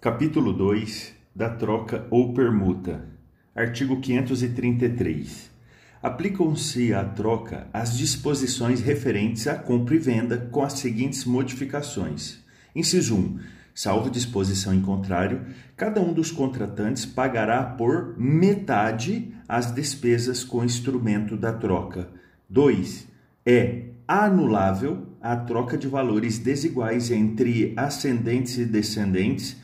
Capítulo 2 da troca ou permuta. Artigo 533. Aplicam-se à troca as disposições referentes à compra e venda com as seguintes modificações. Inciso 1. Salvo disposição em contrário, cada um dos contratantes pagará por metade as despesas com instrumento da troca. 2. É anulável a troca de valores desiguais entre ascendentes e descendentes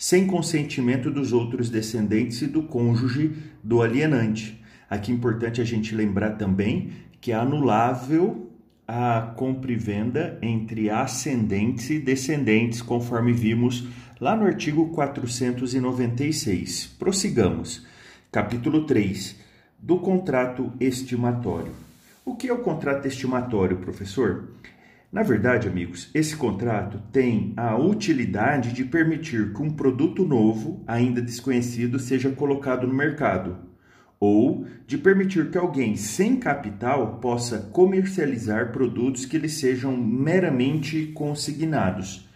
sem consentimento dos outros descendentes e do cônjuge do alienante. Aqui é importante a gente lembrar também que é anulável a compra e venda entre ascendentes e descendentes, conforme vimos lá no artigo 496. Prossigamos. Capítulo 3 do contrato estimatório. O que é o contrato estimatório, professor? Na verdade, amigos, esse contrato tem a utilidade de permitir que um produto novo, ainda desconhecido, seja colocado no mercado, ou de permitir que alguém sem capital possa comercializar produtos que lhe sejam meramente consignados.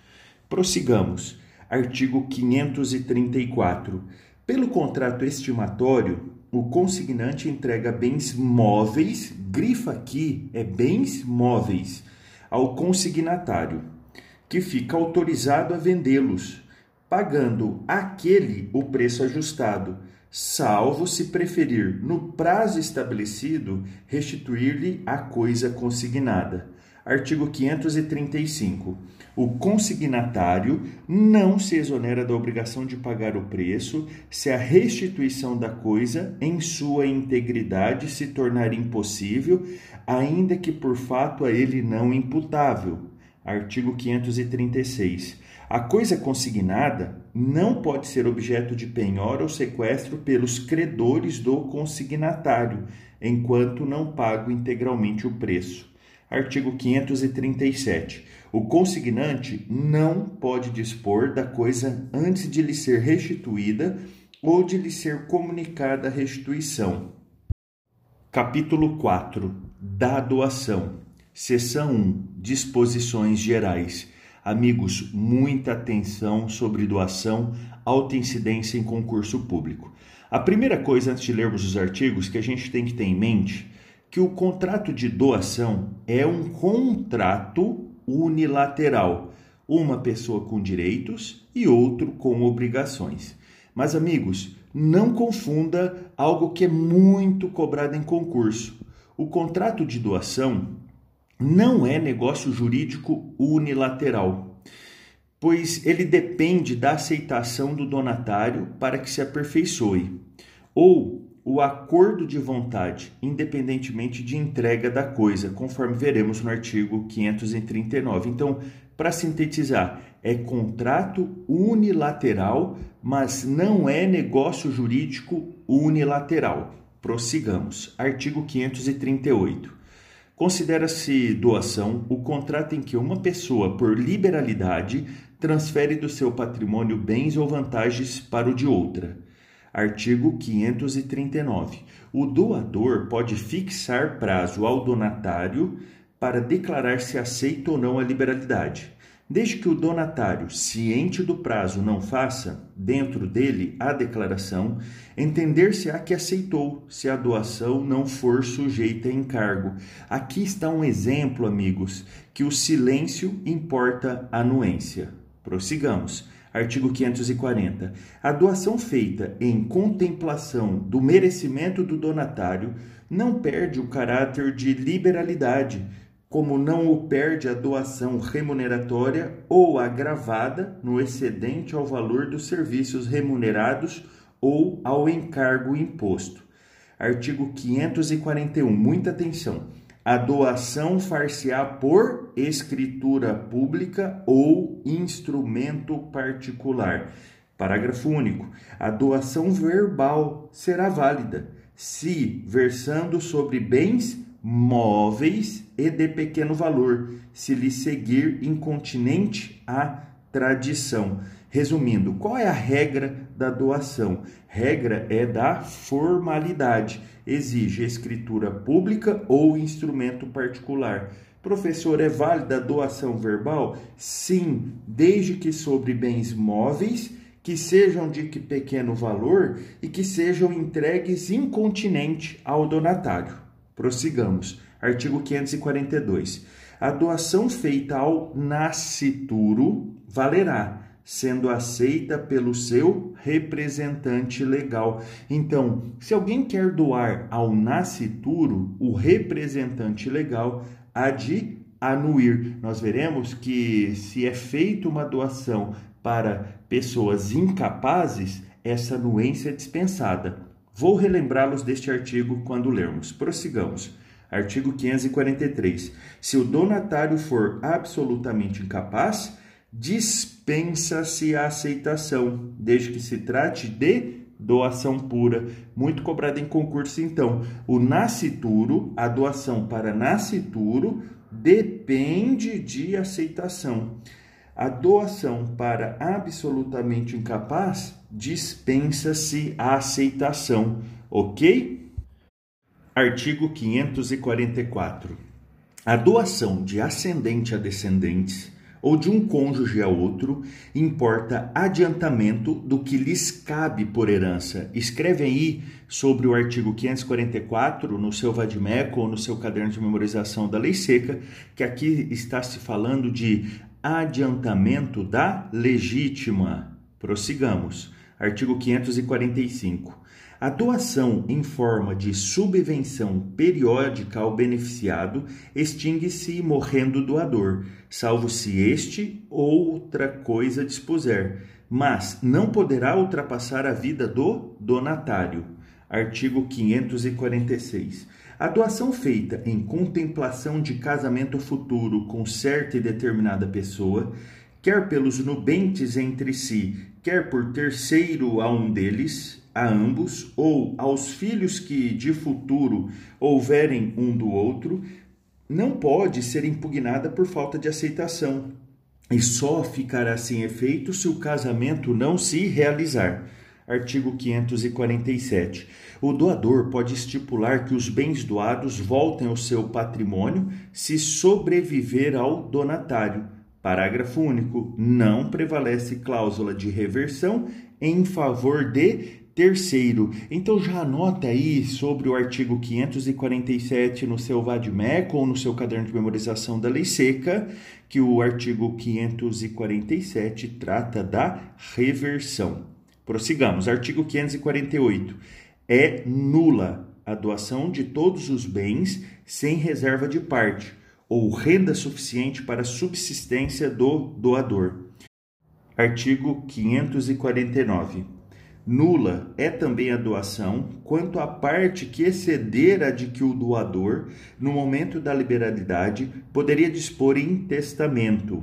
Prossigamos. Artigo 534. Pelo contrato estimatório, o consignante entrega bens móveis, grifa aqui é bens móveis ao consignatário, que fica autorizado a vendê-los, pagando aquele o preço ajustado, salvo se preferir, no prazo estabelecido, restituir-lhe a coisa consignada. Artigo 535. O consignatário não se exonera da obrigação de pagar o preço se a restituição da coisa, em sua integridade, se tornar impossível, ainda que por fato a ele não imputável. Artigo 536. A coisa consignada não pode ser objeto de penhora ou sequestro pelos credores do consignatário, enquanto não pago integralmente o preço. Artigo 537. O consignante não pode dispor da coisa antes de lhe ser restituída ou de lhe ser comunicada a restituição. Capítulo 4 da doação. Seção 1 Disposições gerais. Amigos, muita atenção sobre doação, alta incidência em concurso público. A primeira coisa antes de lermos os artigos que a gente tem que ter em mente que o contrato de doação é um contrato unilateral, uma pessoa com direitos e outro com obrigações. Mas amigos, não confunda algo que é muito cobrado em concurso. O contrato de doação não é negócio jurídico unilateral, pois ele depende da aceitação do donatário para que se aperfeiçoe. Ou o acordo de vontade, independentemente de entrega da coisa, conforme veremos no artigo 539. Então, para sintetizar, é contrato unilateral, mas não é negócio jurídico unilateral. Prossigamos. Artigo 538. Considera-se doação o contrato em que uma pessoa, por liberalidade, transfere do seu patrimônio bens ou vantagens para o de outra Artigo 539. O doador pode fixar prazo ao donatário para declarar se aceita ou não a liberalidade, desde que o donatário, ciente do prazo, não faça, dentro dele, a declaração, entender-se-á que aceitou, se a doação não for sujeita a encargo. Aqui está um exemplo, amigos, que o silêncio importa anuência. Prossigamos. Artigo 540. A doação feita em contemplação do merecimento do donatário não perde o caráter de liberalidade, como não o perde a doação remuneratória ou agravada no excedente ao valor dos serviços remunerados ou ao encargo imposto. Artigo 541. Muita atenção a doação far-se-á por escritura pública ou instrumento particular. Parágrafo único. A doação verbal será válida se versando sobre bens móveis e de pequeno valor, se lhe seguir incontinente a tradição. Resumindo, qual é a regra da doação? Regra é da formalidade. Exige escritura pública ou instrumento particular. Professor, é válida a doação verbal? Sim, desde que sobre bens móveis que sejam de pequeno valor e que sejam entregues incontinente ao donatário. Prossigamos. Artigo 542. A doação feita ao nascituro valerá, sendo aceita pelo seu representante legal. Então, se alguém quer doar ao nascituro, o representante legal há de anuir. Nós veremos que se é feita uma doação para pessoas incapazes, essa anuência é dispensada. Vou relembrá-los deste artigo quando lermos. Prossigamos. Artigo 543. Se o donatário for absolutamente incapaz, dispensa-se a aceitação, desde que se trate de doação pura, muito cobrada em concurso. Então, o nascituro, a doação para nascituro, depende de aceitação. A doação para absolutamente incapaz dispensa-se a aceitação, ok? Artigo 544. A doação de ascendente a descendentes ou de um cônjuge a outro, importa adiantamento do que lhes cabe por herança. Escreve aí sobre o artigo 544 no seu vadimeco ou no seu caderno de memorização da lei seca, que aqui está se falando de adiantamento da legítima. Prossigamos. Artigo 545. A doação em forma de subvenção periódica ao beneficiado extingue-se morrendo o doador, salvo se este ou outra coisa dispuser, mas não poderá ultrapassar a vida do donatário. Artigo 546. A doação feita em contemplação de casamento futuro com certa e determinada pessoa, quer pelos nubentes entre si, quer por terceiro a um deles, a ambos ou aos filhos que de futuro houverem um do outro, não pode ser impugnada por falta de aceitação e só ficará sem efeito se o casamento não se realizar. Artigo 547. O doador pode estipular que os bens doados voltem ao seu patrimônio se sobreviver ao donatário. Parágrafo único. Não prevalece cláusula de reversão em favor de Terceiro, então já anota aí sobre o artigo 547 no seu VADMEC ou no seu caderno de memorização da lei seca, que o artigo 547 trata da reversão. Prossigamos. Artigo 548. É nula a doação de todos os bens sem reserva de parte ou renda suficiente para subsistência do doador. Artigo 549. Nula é também a doação quanto à parte que exceder a de que o doador, no momento da liberalidade, poderia dispor em testamento.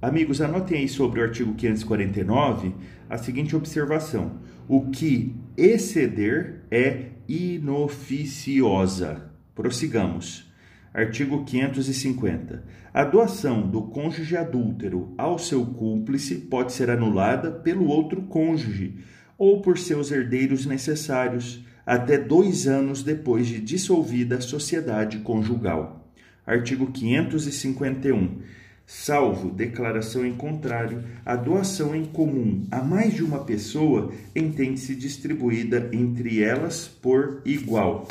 Amigos, anotem aí sobre o artigo 549 a seguinte observação: o que exceder é inoficiosa. Prossigamos. Artigo 550. A doação do cônjuge adúltero ao seu cúmplice pode ser anulada pelo outro cônjuge ou por seus herdeiros necessários, até dois anos depois de dissolvida a sociedade conjugal. Artigo 551. Salvo declaração em contrário, a doação em comum a mais de uma pessoa entende-se distribuída entre elas por igual.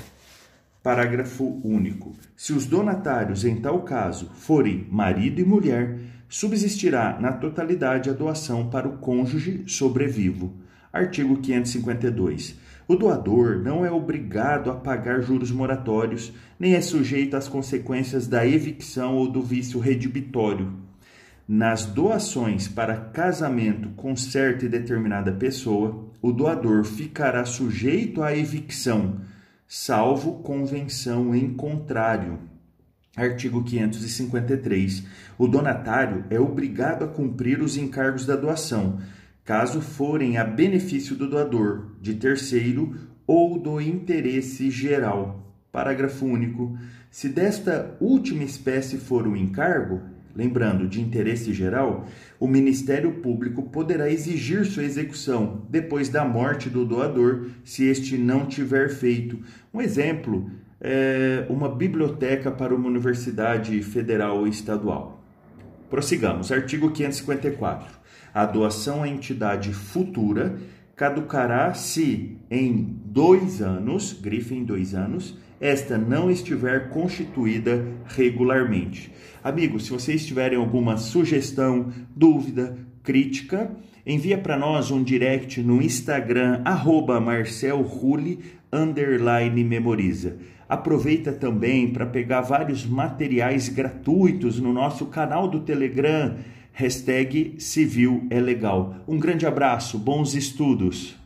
Parágrafo único. Se os donatários, em tal caso, forem marido e mulher, subsistirá na totalidade a doação para o cônjuge sobrevivo. Artigo 552. O doador não é obrigado a pagar juros moratórios, nem é sujeito às consequências da evicção ou do vício redibitório. Nas doações para casamento com certa e determinada pessoa, o doador ficará sujeito à evicção salvo convenção em contrário. Artigo 553. O donatário é obrigado a cumprir os encargos da doação, caso forem a benefício do doador, de terceiro ou do interesse geral. Parágrafo único. Se desta última espécie for o encargo, lembrando, de interesse geral, o Ministério Público poderá exigir sua execução depois da morte do doador, se este não tiver feito. Um exemplo é uma biblioteca para uma universidade federal ou estadual. Prossigamos. Artigo 554. A doação à entidade futura caducará se em dois anos, grife em dois anos, esta não estiver constituída regularmente. Amigos, se vocês tiverem alguma sugestão, dúvida, crítica, envia para nós um direct no Instagram, arroba underline memoriza. Aproveita também para pegar vários materiais gratuitos no nosso canal do Telegram, hashtag Civil é Legal. Um grande abraço, bons estudos!